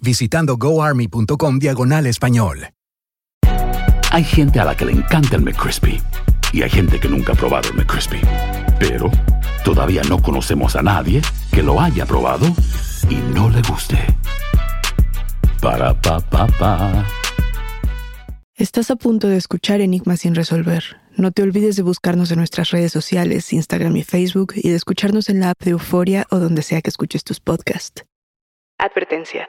visitando goarmy.com diagonal español. Hay gente a la que le encanta el McCrispy y hay gente que nunca ha probado el McCrispy. Pero todavía no conocemos a nadie que lo haya probado y no le guste. Para pa pa pa. Estás a punto de escuchar Enigmas sin resolver. No te olvides de buscarnos en nuestras redes sociales, Instagram y Facebook, y de escucharnos en la app de Euforia o donde sea que escuches tus podcasts. Advertencia.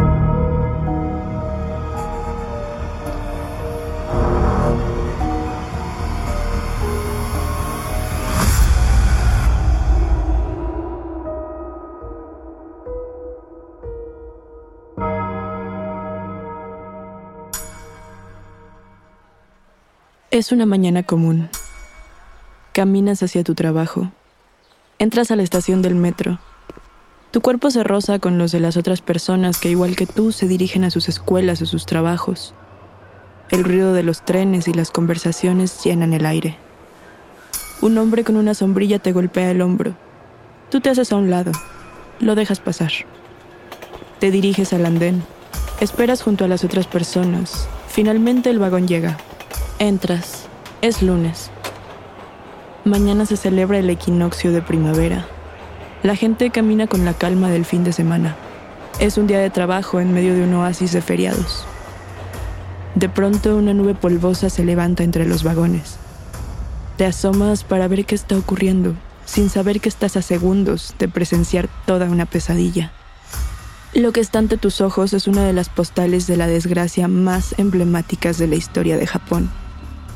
Es una mañana común. Caminas hacia tu trabajo. Entras a la estación del metro. Tu cuerpo se roza con los de las otras personas que, igual que tú, se dirigen a sus escuelas o sus trabajos. El ruido de los trenes y las conversaciones llenan el aire. Un hombre con una sombrilla te golpea el hombro. Tú te haces a un lado. Lo dejas pasar. Te diriges al andén. Esperas junto a las otras personas. Finalmente el vagón llega. Entras. Es lunes. Mañana se celebra el equinoccio de primavera. La gente camina con la calma del fin de semana. Es un día de trabajo en medio de un oasis de feriados. De pronto una nube polvosa se levanta entre los vagones. Te asomas para ver qué está ocurriendo, sin saber que estás a segundos de presenciar toda una pesadilla. Lo que está ante tus ojos es una de las postales de la desgracia más emblemáticas de la historia de Japón.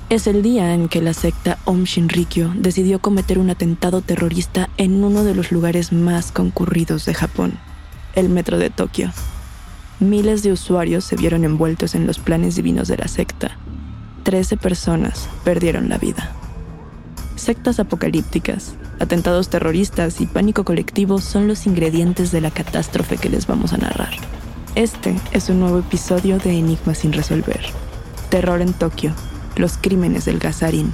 Es el día en que la secta Om Shinrikyo decidió cometer un atentado terrorista en uno de los lugares más concurridos de Japón, el metro de Tokio. Miles de usuarios se vieron envueltos en los planes divinos de la secta. Trece personas perdieron la vida. Sectas apocalípticas, atentados terroristas y pánico colectivo son los ingredientes de la catástrofe que les vamos a narrar. Este es un nuevo episodio de Enigmas sin resolver. Terror en Tokio, los crímenes del Gazarín.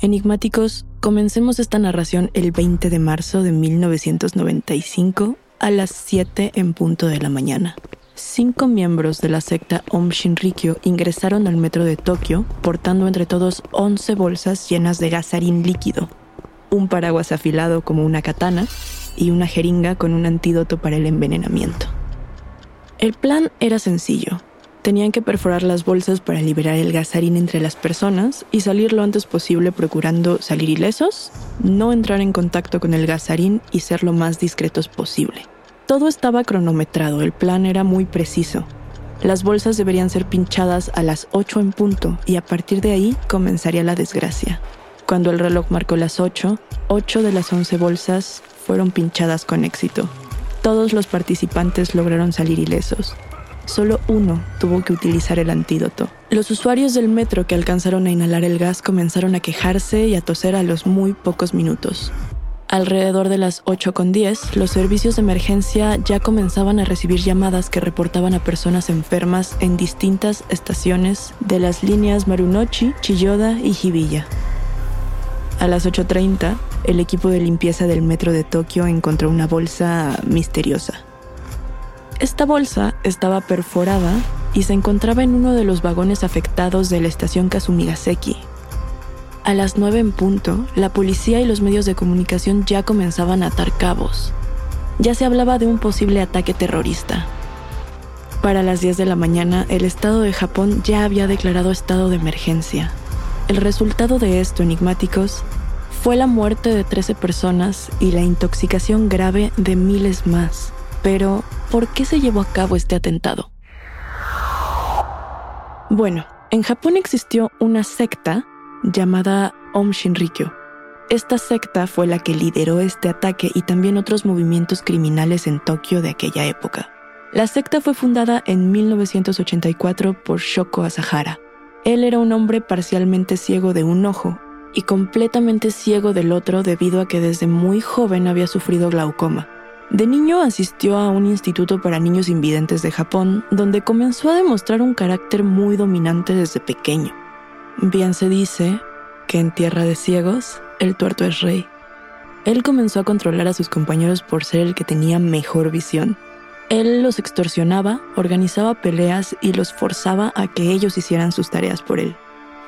Enigmáticos, comencemos esta narración el 20 de marzo de 1995 a las 7 en punto de la mañana. Cinco miembros de la secta Om Shinrikyo ingresaron al metro de Tokio portando entre todos 11 bolsas llenas de gasarín líquido, un paraguas afilado como una katana y una jeringa con un antídoto para el envenenamiento. El plan era sencillo. Tenían que perforar las bolsas para liberar el gasarín entre las personas y salir lo antes posible procurando salir ilesos, no entrar en contacto con el gasarín y ser lo más discretos posible. Todo estaba cronometrado, el plan era muy preciso. Las bolsas deberían ser pinchadas a las 8 en punto y a partir de ahí comenzaría la desgracia. Cuando el reloj marcó las 8, 8 de las 11 bolsas fueron pinchadas con éxito. Todos los participantes lograron salir ilesos. Solo uno tuvo que utilizar el antídoto. Los usuarios del metro que alcanzaron a inhalar el gas comenzaron a quejarse y a toser a los muy pocos minutos. Alrededor de las 8.10, los servicios de emergencia ya comenzaban a recibir llamadas que reportaban a personas enfermas en distintas estaciones de las líneas Marunouchi, Chiyoda y Hibiya. A las 8.30, el equipo de limpieza del metro de Tokio encontró una bolsa misteriosa. Esta bolsa estaba perforada y se encontraba en uno de los vagones afectados de la estación Kasumigaseki, a las 9 en punto, la policía y los medios de comunicación ya comenzaban a atar cabos. Ya se hablaba de un posible ataque terrorista. Para las 10 de la mañana, el Estado de Japón ya había declarado estado de emergencia. El resultado de esto, enigmáticos, fue la muerte de 13 personas y la intoxicación grave de miles más. Pero, ¿por qué se llevó a cabo este atentado? Bueno, en Japón existió una secta llamada Om Shinrikyo. Esta secta fue la que lideró este ataque y también otros movimientos criminales en Tokio de aquella época. La secta fue fundada en 1984 por Shoko Asahara. Él era un hombre parcialmente ciego de un ojo y completamente ciego del otro debido a que desde muy joven había sufrido glaucoma. De niño asistió a un instituto para niños invidentes de Japón, donde comenzó a demostrar un carácter muy dominante desde pequeño. Bien se dice que en tierra de ciegos el tuerto es rey. Él comenzó a controlar a sus compañeros por ser el que tenía mejor visión. Él los extorsionaba, organizaba peleas y los forzaba a que ellos hicieran sus tareas por él.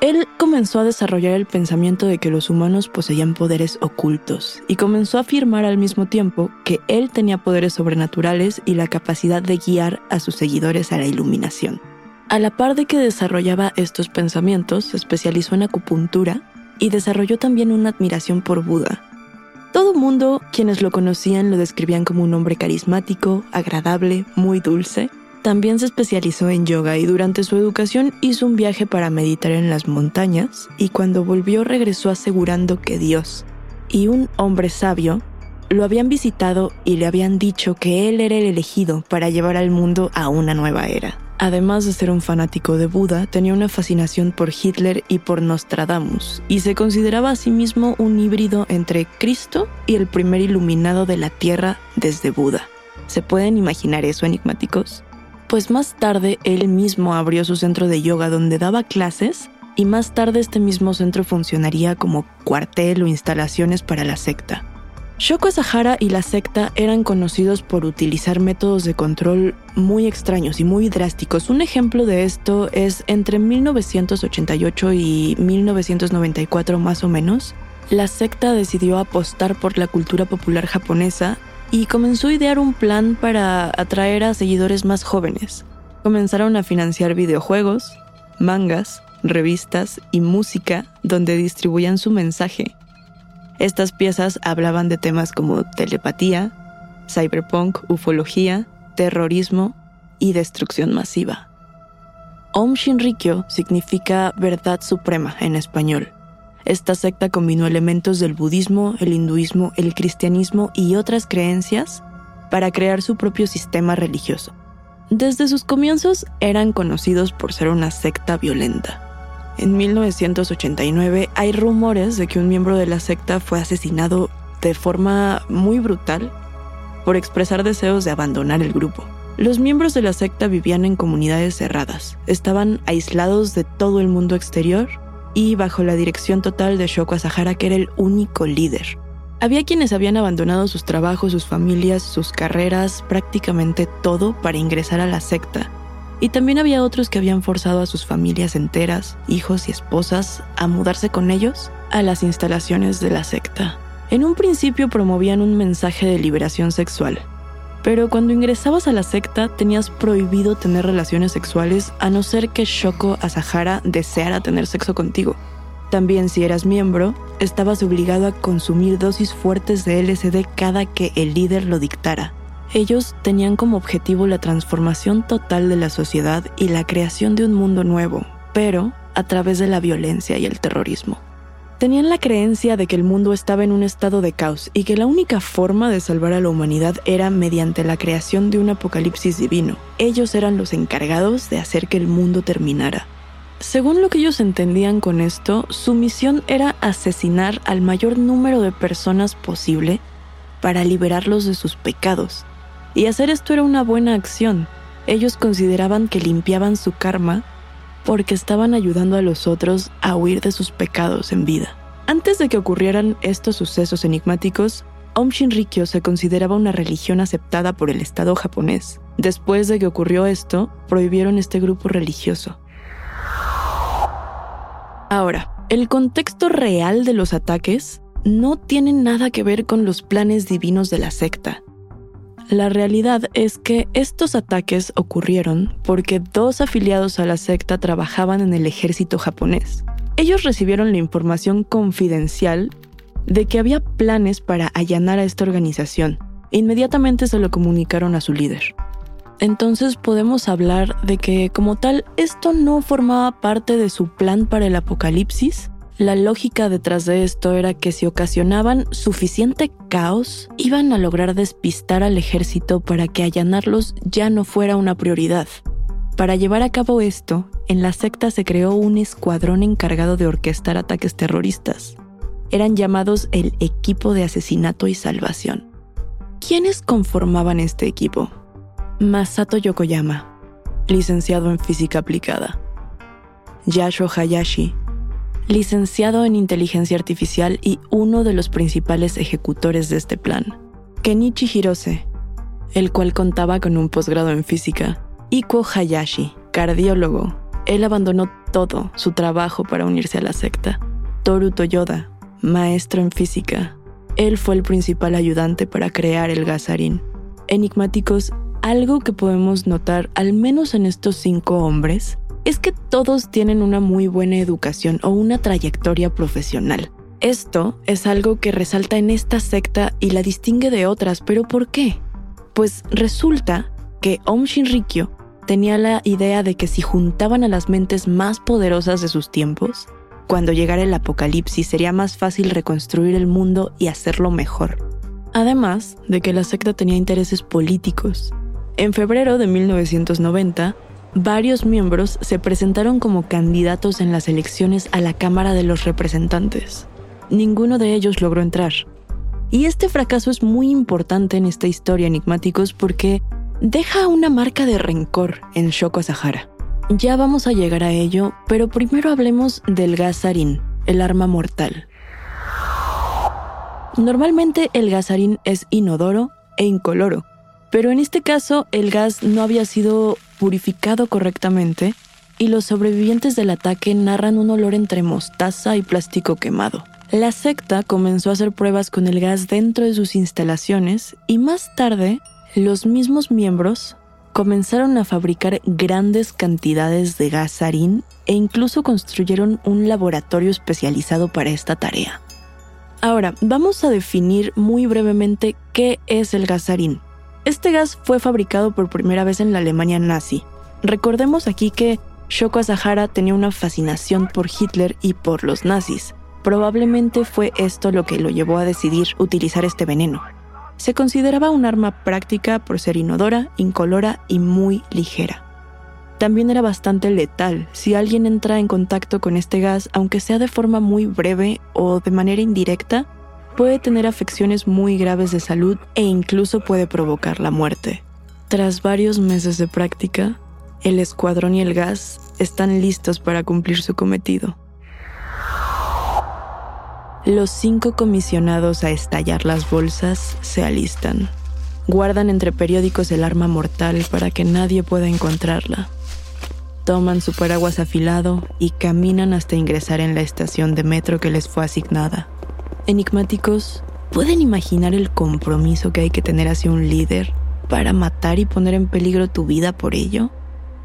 Él comenzó a desarrollar el pensamiento de que los humanos poseían poderes ocultos y comenzó a afirmar al mismo tiempo que él tenía poderes sobrenaturales y la capacidad de guiar a sus seguidores a la iluminación. A la par de que desarrollaba estos pensamientos, se especializó en acupuntura y desarrolló también una admiración por Buda. Todo mundo, quienes lo conocían, lo describían como un hombre carismático, agradable, muy dulce. También se especializó en yoga y durante su educación hizo un viaje para meditar en las montañas y cuando volvió regresó asegurando que Dios y un hombre sabio lo habían visitado y le habían dicho que él era el elegido para llevar al mundo a una nueva era. Además de ser un fanático de Buda, tenía una fascinación por Hitler y por Nostradamus, y se consideraba a sí mismo un híbrido entre Cristo y el primer iluminado de la Tierra desde Buda. ¿Se pueden imaginar eso, enigmáticos? Pues más tarde él mismo abrió su centro de yoga donde daba clases y más tarde este mismo centro funcionaría como cuartel o instalaciones para la secta. Shoko Sahara y la secta eran conocidos por utilizar métodos de control muy extraños y muy drásticos. Un ejemplo de esto es entre 1988 y 1994 más o menos, la secta decidió apostar por la cultura popular japonesa y comenzó a idear un plan para atraer a seguidores más jóvenes. Comenzaron a financiar videojuegos, mangas, revistas y música donde distribuían su mensaje estas piezas hablaban de temas como telepatía, cyberpunk, ufología, terrorismo y destrucción masiva. Om Shinrikyo significa verdad suprema en español. Esta secta combinó elementos del budismo, el hinduismo, el cristianismo y otras creencias para crear su propio sistema religioso. Desde sus comienzos eran conocidos por ser una secta violenta. En 1989 hay rumores de que un miembro de la secta fue asesinado de forma muy brutal por expresar deseos de abandonar el grupo. Los miembros de la secta vivían en comunidades cerradas, estaban aislados de todo el mundo exterior y bajo la dirección total de Shoko Asahara, que era el único líder. Había quienes habían abandonado sus trabajos, sus familias, sus carreras, prácticamente todo para ingresar a la secta y también había otros que habían forzado a sus familias enteras, hijos y esposas, a mudarse con ellos a las instalaciones de la secta. En un principio promovían un mensaje de liberación sexual, pero cuando ingresabas a la secta tenías prohibido tener relaciones sexuales a no ser que Shoko Asahara deseara tener sexo contigo. También si eras miembro, estabas obligado a consumir dosis fuertes de LSD cada que el líder lo dictara. Ellos tenían como objetivo la transformación total de la sociedad y la creación de un mundo nuevo, pero a través de la violencia y el terrorismo. Tenían la creencia de que el mundo estaba en un estado de caos y que la única forma de salvar a la humanidad era mediante la creación de un apocalipsis divino. Ellos eran los encargados de hacer que el mundo terminara. Según lo que ellos entendían con esto, su misión era asesinar al mayor número de personas posible para liberarlos de sus pecados. Y hacer esto era una buena acción. Ellos consideraban que limpiaban su karma porque estaban ayudando a los otros a huir de sus pecados en vida. Antes de que ocurrieran estos sucesos enigmáticos, Om Shinrikyo se consideraba una religión aceptada por el Estado japonés. Después de que ocurrió esto, prohibieron este grupo religioso. Ahora, el contexto real de los ataques no tiene nada que ver con los planes divinos de la secta. La realidad es que estos ataques ocurrieron porque dos afiliados a la secta trabajaban en el ejército japonés. Ellos recibieron la información confidencial de que había planes para allanar a esta organización. Inmediatamente se lo comunicaron a su líder. Entonces podemos hablar de que como tal esto no formaba parte de su plan para el apocalipsis, la lógica detrás de esto era que si ocasionaban suficiente caos, iban a lograr despistar al ejército para que allanarlos ya no fuera una prioridad. Para llevar a cabo esto, en la secta se creó un escuadrón encargado de orquestar ataques terroristas. Eran llamados el Equipo de Asesinato y Salvación. ¿Quiénes conformaban este equipo? Masato Yokoyama, licenciado en Física Aplicada. Yasho Hayashi, licenciado en inteligencia artificial y uno de los principales ejecutores de este plan. Kenichi Hirose, el cual contaba con un posgrado en física. Ikuo Hayashi, cardiólogo. Él abandonó todo su trabajo para unirse a la secta. Toru Toyoda, maestro en física. Él fue el principal ayudante para crear el gasarín. Enigmáticos, algo que podemos notar, al menos en estos cinco hombres, es que todos tienen una muy buena educación o una trayectoria profesional. Esto es algo que resalta en esta secta y la distingue de otras, pero ¿por qué? Pues resulta que Om Shinrikyo tenía la idea de que si juntaban a las mentes más poderosas de sus tiempos, cuando llegara el apocalipsis sería más fácil reconstruir el mundo y hacerlo mejor. Además de que la secta tenía intereses políticos. En febrero de 1990, varios miembros se presentaron como candidatos en las elecciones a la Cámara de los Representantes. Ninguno de ellos logró entrar. Y este fracaso es muy importante en esta historia enigmáticos porque deja una marca de rencor en Shoko Sahara. Ya vamos a llegar a ello, pero primero hablemos del gas sarín, el arma mortal. Normalmente el gasarín es inodoro e incoloro, pero en este caso el gas no había sido purificado correctamente y los sobrevivientes del ataque narran un olor entre mostaza y plástico quemado. La secta comenzó a hacer pruebas con el gas dentro de sus instalaciones y más tarde los mismos miembros comenzaron a fabricar grandes cantidades de gas sarín e incluso construyeron un laboratorio especializado para esta tarea. Ahora, vamos a definir muy brevemente qué es el gas sarín. Este gas fue fabricado por primera vez en la Alemania nazi. Recordemos aquí que Shoko Asahara tenía una fascinación por Hitler y por los nazis. Probablemente fue esto lo que lo llevó a decidir utilizar este veneno. Se consideraba un arma práctica por ser inodora, incolora y muy ligera. También era bastante letal. Si alguien entra en contacto con este gas, aunque sea de forma muy breve o de manera indirecta, puede tener afecciones muy graves de salud e incluso puede provocar la muerte. Tras varios meses de práctica, el escuadrón y el gas están listos para cumplir su cometido. Los cinco comisionados a estallar las bolsas se alistan. Guardan entre periódicos el arma mortal para que nadie pueda encontrarla. Toman su paraguas afilado y caminan hasta ingresar en la estación de metro que les fue asignada. Enigmáticos, ¿pueden imaginar el compromiso que hay que tener hacia un líder para matar y poner en peligro tu vida por ello?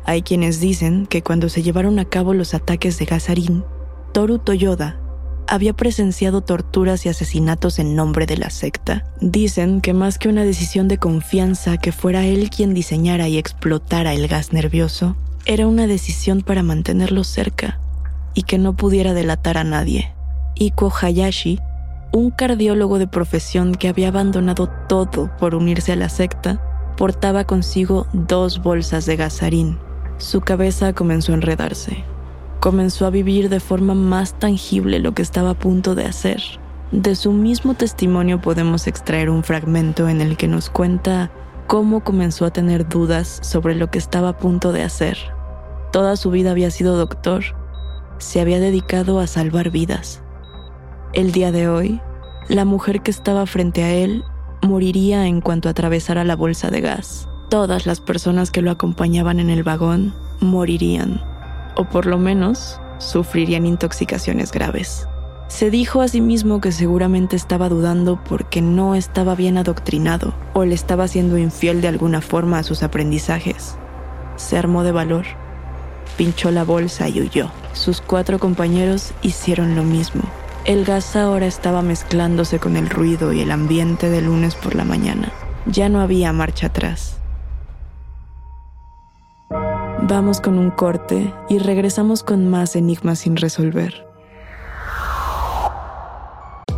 Hay quienes dicen que cuando se llevaron a cabo los ataques de Gazarín, Toru Toyoda había presenciado torturas y asesinatos en nombre de la secta. Dicen que más que una decisión de confianza que fuera él quien diseñara y explotara el gas nervioso, era una decisión para mantenerlo cerca y que no pudiera delatar a nadie. Iko Hayashi, un cardiólogo de profesión que había abandonado todo por unirse a la secta, portaba consigo dos bolsas de gasarín. Su cabeza comenzó a enredarse. Comenzó a vivir de forma más tangible lo que estaba a punto de hacer. De su mismo testimonio podemos extraer un fragmento en el que nos cuenta cómo comenzó a tener dudas sobre lo que estaba a punto de hacer. Toda su vida había sido doctor. Se había dedicado a salvar vidas. El día de hoy, la mujer que estaba frente a él moriría en cuanto atravesara la bolsa de gas. Todas las personas que lo acompañaban en el vagón morirían, o por lo menos sufrirían intoxicaciones graves. Se dijo a sí mismo que seguramente estaba dudando porque no estaba bien adoctrinado o le estaba siendo infiel de alguna forma a sus aprendizajes. Se armó de valor, pinchó la bolsa y huyó. Sus cuatro compañeros hicieron lo mismo. El gas ahora estaba mezclándose con el ruido y el ambiente de lunes por la mañana. Ya no había marcha atrás. Vamos con un corte y regresamos con más enigmas sin resolver.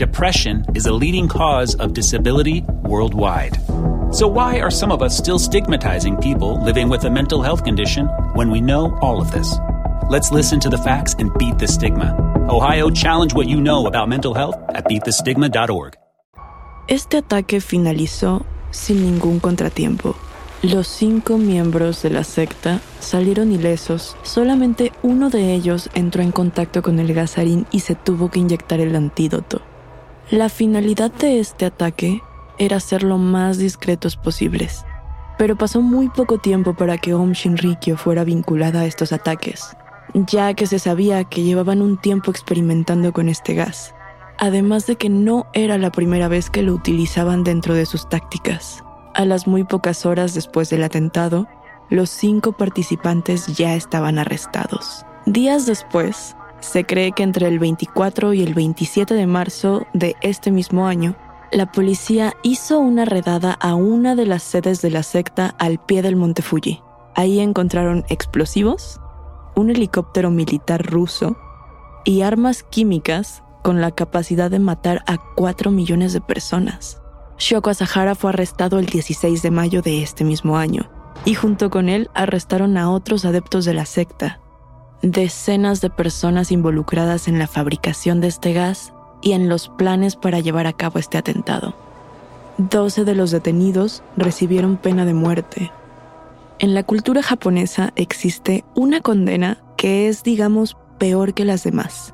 Depression is a leading cause of disability worldwide. So, why are some of us still stigmatizing people living with a mental health condition when we know all of this? Let's listen to the facts and beat the stigma. Ohio, challenge what you know about mental health at beatthestigma.org. Este ataque finalizó sin ningún contratiempo. Los cinco miembros de la secta salieron ilesos. Solamente uno de ellos entró en contacto con el gasarín y se tuvo que inyectar el antídoto. La finalidad de este ataque era ser lo más discretos posibles. Pero pasó muy poco tiempo para que Om Shinrikyo fuera vinculada a estos ataques, ya que se sabía que llevaban un tiempo experimentando con este gas, además de que no era la primera vez que lo utilizaban dentro de sus tácticas. A las muy pocas horas después del atentado, los cinco participantes ya estaban arrestados. Días después, se cree que entre el 24 y el 27 de marzo de este mismo año, la policía hizo una redada a una de las sedes de la secta al pie del Monte Fuji. Ahí encontraron explosivos, un helicóptero militar ruso y armas químicas con la capacidad de matar a 4 millones de personas. Shoko Asahara fue arrestado el 16 de mayo de este mismo año, y junto con él arrestaron a otros adeptos de la secta. Decenas de personas involucradas en la fabricación de este gas y en los planes para llevar a cabo este atentado. Doce de los detenidos recibieron pena de muerte. En la cultura japonesa existe una condena que es, digamos, peor que las demás.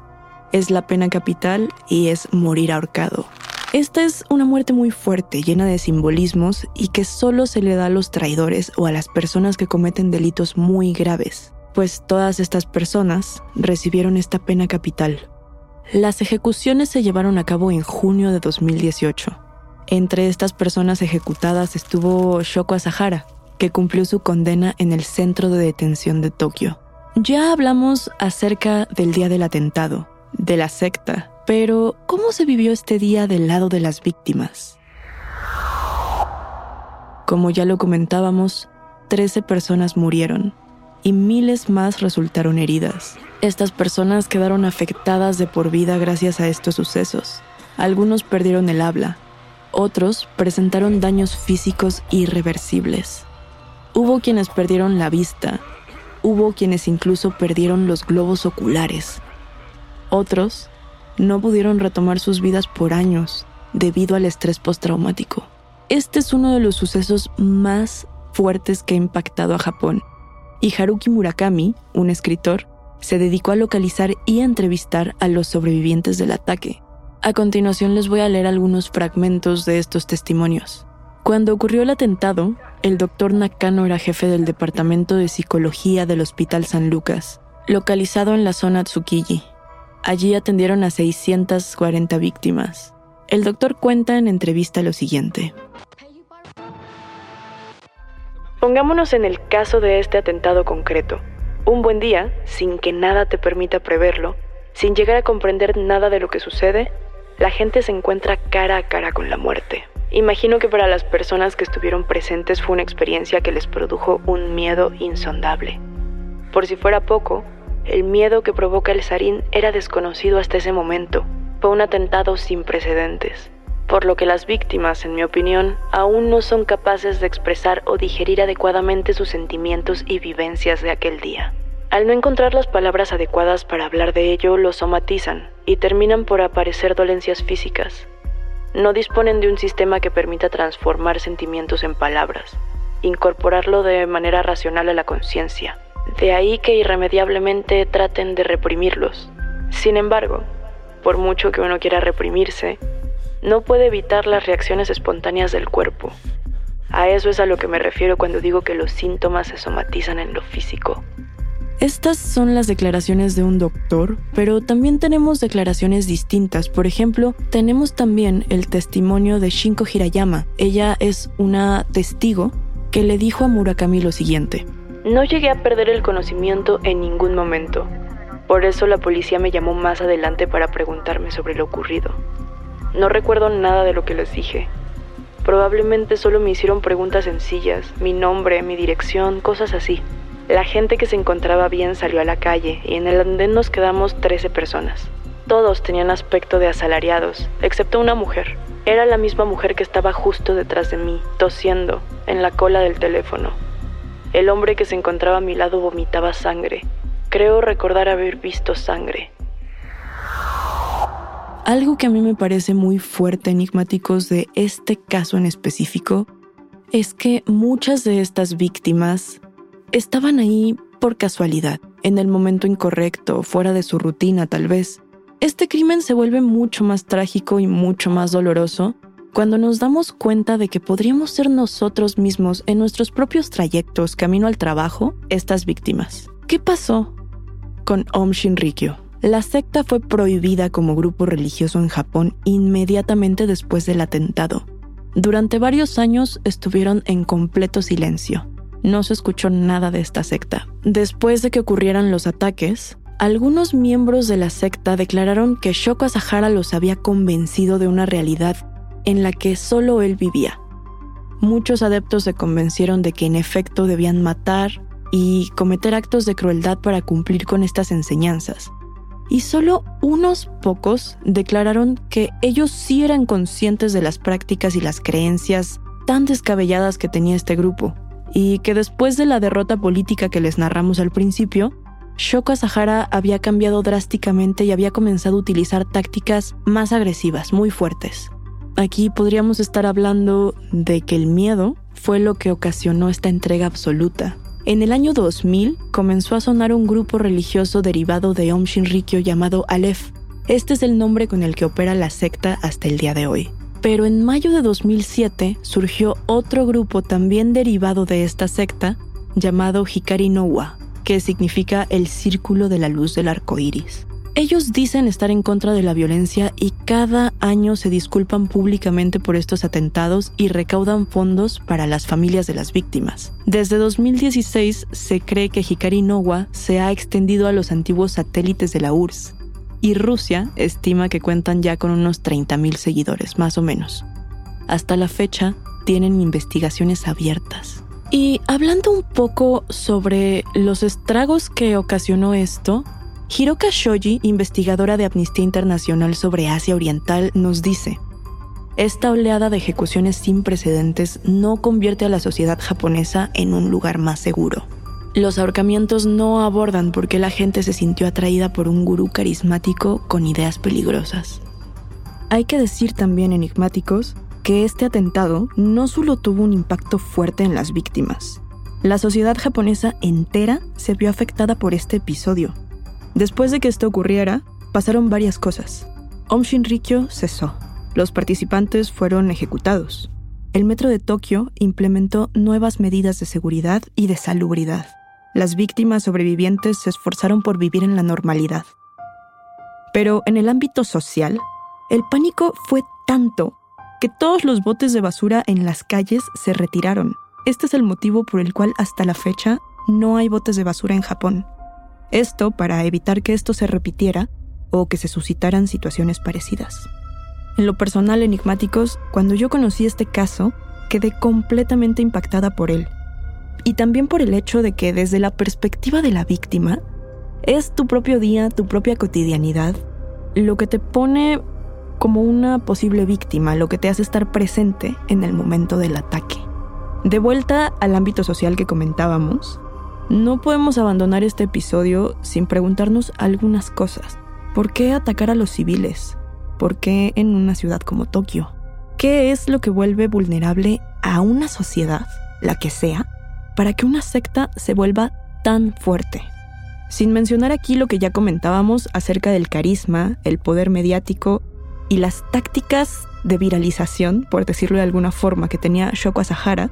Es la pena capital y es morir ahorcado. Esta es una muerte muy fuerte, llena de simbolismos y que solo se le da a los traidores o a las personas que cometen delitos muy graves, pues todas estas personas recibieron esta pena capital. Las ejecuciones se llevaron a cabo en junio de 2018. Entre estas personas ejecutadas estuvo Shoko Asahara, que cumplió su condena en el centro de detención de Tokio. Ya hablamos acerca del día del atentado, de la secta, pero ¿cómo se vivió este día del lado de las víctimas? Como ya lo comentábamos, 13 personas murieron, y miles más resultaron heridas. Estas personas quedaron afectadas de por vida gracias a estos sucesos. Algunos perdieron el habla, otros presentaron daños físicos irreversibles. Hubo quienes perdieron la vista, hubo quienes incluso perdieron los globos oculares. Otros no pudieron retomar sus vidas por años debido al estrés postraumático. este es uno de los sucesos más fuertes que ha impactado a Japón. Y Haruki Murakami, un escritor, se dedicó a localizar y entrevistar a los sobrevivientes del ataque. A continuación les voy a leer algunos fragmentos de estos testimonios. Cuando ocurrió el atentado, el doctor Nakano era jefe del Departamento de Psicología del Hospital San Lucas, localizado en la zona Tsukiji. Allí atendieron a 640 víctimas. El doctor cuenta en entrevista lo siguiente. Pongámonos en el caso de este atentado concreto. Un buen día, sin que nada te permita preverlo, sin llegar a comprender nada de lo que sucede, la gente se encuentra cara a cara con la muerte. Imagino que para las personas que estuvieron presentes fue una experiencia que les produjo un miedo insondable. Por si fuera poco, el miedo que provoca el sarín era desconocido hasta ese momento. Fue un atentado sin precedentes, por lo que las víctimas, en mi opinión, aún no son capaces de expresar o digerir adecuadamente sus sentimientos y vivencias de aquel día. Al no encontrar las palabras adecuadas para hablar de ello, lo somatizan y terminan por aparecer dolencias físicas, no disponen de un sistema que permita transformar sentimientos en palabras, incorporarlo de manera racional a la conciencia. De ahí que irremediablemente traten de reprimirlos. Sin embargo, por mucho que uno quiera reprimirse, no puede evitar las reacciones espontáneas del cuerpo. A eso es a lo que me refiero cuando digo que los síntomas se somatizan en lo físico. Estas son las declaraciones de un doctor, pero también tenemos declaraciones distintas. Por ejemplo, tenemos también el testimonio de Shinko Hirayama. Ella es una testigo que le dijo a Murakami lo siguiente. No llegué a perder el conocimiento en ningún momento. Por eso la policía me llamó más adelante para preguntarme sobre lo ocurrido. No recuerdo nada de lo que les dije. Probablemente solo me hicieron preguntas sencillas, mi nombre, mi dirección, cosas así. La gente que se encontraba bien salió a la calle y en el andén nos quedamos 13 personas. Todos tenían aspecto de asalariados, excepto una mujer. Era la misma mujer que estaba justo detrás de mí, tosiendo, en la cola del teléfono. El hombre que se encontraba a mi lado vomitaba sangre. Creo recordar haber visto sangre. Algo que a mí me parece muy fuerte, enigmáticos, de este caso en específico, es que muchas de estas víctimas estaban ahí por casualidad, en el momento incorrecto, fuera de su rutina tal vez. Este crimen se vuelve mucho más trágico y mucho más doloroso cuando nos damos cuenta de que podríamos ser nosotros mismos en nuestros propios trayectos camino al trabajo estas víctimas. ¿Qué pasó con Om Shinrikyo? La secta fue prohibida como grupo religioso en Japón inmediatamente después del atentado. Durante varios años estuvieron en completo silencio no se escuchó nada de esta secta. Después de que ocurrieran los ataques, algunos miembros de la secta declararon que Shoko Asahara los había convencido de una realidad en la que solo él vivía. Muchos adeptos se convencieron de que en efecto debían matar y cometer actos de crueldad para cumplir con estas enseñanzas. Y solo unos pocos declararon que ellos sí eran conscientes de las prácticas y las creencias tan descabelladas que tenía este grupo y que después de la derrota política que les narramos al principio, Shoko Asahara había cambiado drásticamente y había comenzado a utilizar tácticas más agresivas, muy fuertes. Aquí podríamos estar hablando de que el miedo fue lo que ocasionó esta entrega absoluta. En el año 2000 comenzó a sonar un grupo religioso derivado de Om Shinrikyo llamado Aleph. Este es el nombre con el que opera la secta hasta el día de hoy. Pero en mayo de 2007 surgió otro grupo también derivado de esta secta llamado Hikari Nowa, que significa el círculo de la luz del arco iris. Ellos dicen estar en contra de la violencia y cada año se disculpan públicamente por estos atentados y recaudan fondos para las familias de las víctimas. Desde 2016 se cree que Hikari Nowa se ha extendido a los antiguos satélites de la URSS y Rusia estima que cuentan ya con unos 30.000 seguidores, más o menos. Hasta la fecha tienen investigaciones abiertas. Y hablando un poco sobre los estragos que ocasionó esto, Hiroka Shoji, investigadora de Amnistía Internacional sobre Asia Oriental, nos dice, esta oleada de ejecuciones sin precedentes no convierte a la sociedad japonesa en un lugar más seguro. Los ahorcamientos no abordan por qué la gente se sintió atraída por un gurú carismático con ideas peligrosas. Hay que decir también, enigmáticos, que este atentado no solo tuvo un impacto fuerte en las víctimas, la sociedad japonesa entera se vio afectada por este episodio. Después de que esto ocurriera, pasaron varias cosas. Om Shinrikyo cesó. Los participantes fueron ejecutados. El metro de Tokio implementó nuevas medidas de seguridad y de salubridad. Las víctimas sobrevivientes se esforzaron por vivir en la normalidad. Pero en el ámbito social, el pánico fue tanto que todos los botes de basura en las calles se retiraron. Este es el motivo por el cual hasta la fecha no hay botes de basura en Japón. Esto para evitar que esto se repitiera o que se suscitaran situaciones parecidas. En lo personal, enigmáticos, cuando yo conocí este caso, quedé completamente impactada por él. Y también por el hecho de que desde la perspectiva de la víctima, es tu propio día, tu propia cotidianidad, lo que te pone como una posible víctima, lo que te hace estar presente en el momento del ataque. De vuelta al ámbito social que comentábamos, no podemos abandonar este episodio sin preguntarnos algunas cosas. ¿Por qué atacar a los civiles? ¿Por qué en una ciudad como Tokio? ¿Qué es lo que vuelve vulnerable a una sociedad, la que sea, para que una secta se vuelva tan fuerte? Sin mencionar aquí lo que ya comentábamos acerca del carisma, el poder mediático y las tácticas de viralización, por decirlo de alguna forma, que tenía Shoko Asahara,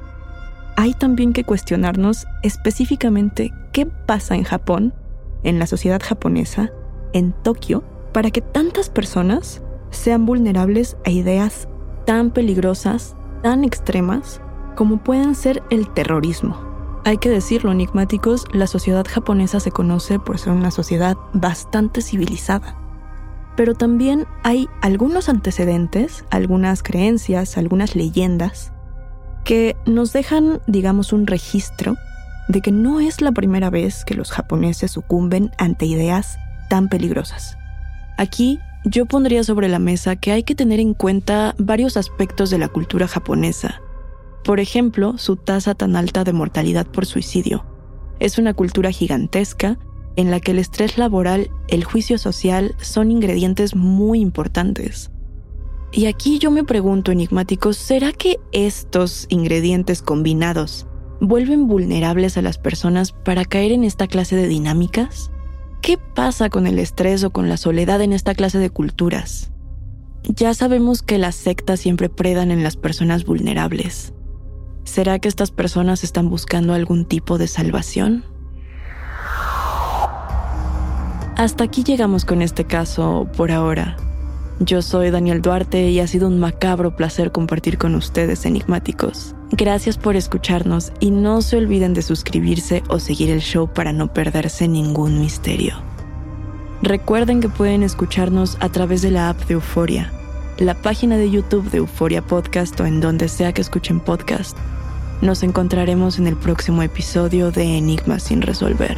hay también que cuestionarnos específicamente qué pasa en Japón, en la sociedad japonesa, en Tokio, para que tantas personas sean vulnerables a ideas tan peligrosas, tan extremas, como pueden ser el terrorismo. Hay que decirlo, enigmáticos, la sociedad japonesa se conoce por ser una sociedad bastante civilizada. Pero también hay algunos antecedentes, algunas creencias, algunas leyendas, que nos dejan, digamos, un registro de que no es la primera vez que los japoneses sucumben ante ideas tan peligrosas. Aquí yo pondría sobre la mesa que hay que tener en cuenta varios aspectos de la cultura japonesa. Por ejemplo, su tasa tan alta de mortalidad por suicidio. Es una cultura gigantesca en la que el estrés laboral, el juicio social son ingredientes muy importantes. Y aquí yo me pregunto, enigmáticos, ¿será que estos ingredientes combinados vuelven vulnerables a las personas para caer en esta clase de dinámicas? ¿Qué pasa con el estrés o con la soledad en esta clase de culturas? Ya sabemos que las sectas siempre predan en las personas vulnerables. ¿Será que estas personas están buscando algún tipo de salvación? Hasta aquí llegamos con este caso por ahora. Yo soy Daniel Duarte y ha sido un macabro placer compartir con ustedes enigmáticos. Gracias por escucharnos y no se olviden de suscribirse o seguir el show para no perderse ningún misterio. Recuerden que pueden escucharnos a través de la app de Euforia, la página de YouTube de Euforia Podcast o en donde sea que escuchen podcast. Nos encontraremos en el próximo episodio de Enigmas sin resolver.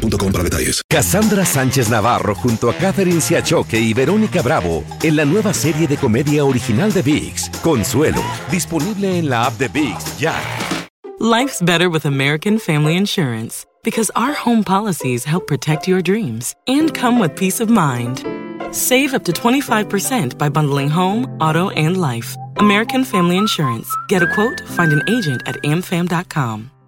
boostmobile.com para detalles. Cassandra Sánchez Navarro junto a Catherine Siachoque y Verónica Bravo en la nueva serie de comedia original de VIX, Consuelo, disponible en la app de VIX ya. Life's better with American Family Insurance because our home policies help protect your dreams and come with peace of mind. Save up to 25% by bundling home, auto, and life. American Family Insurance. Get a quote, find an agent at amfam.com.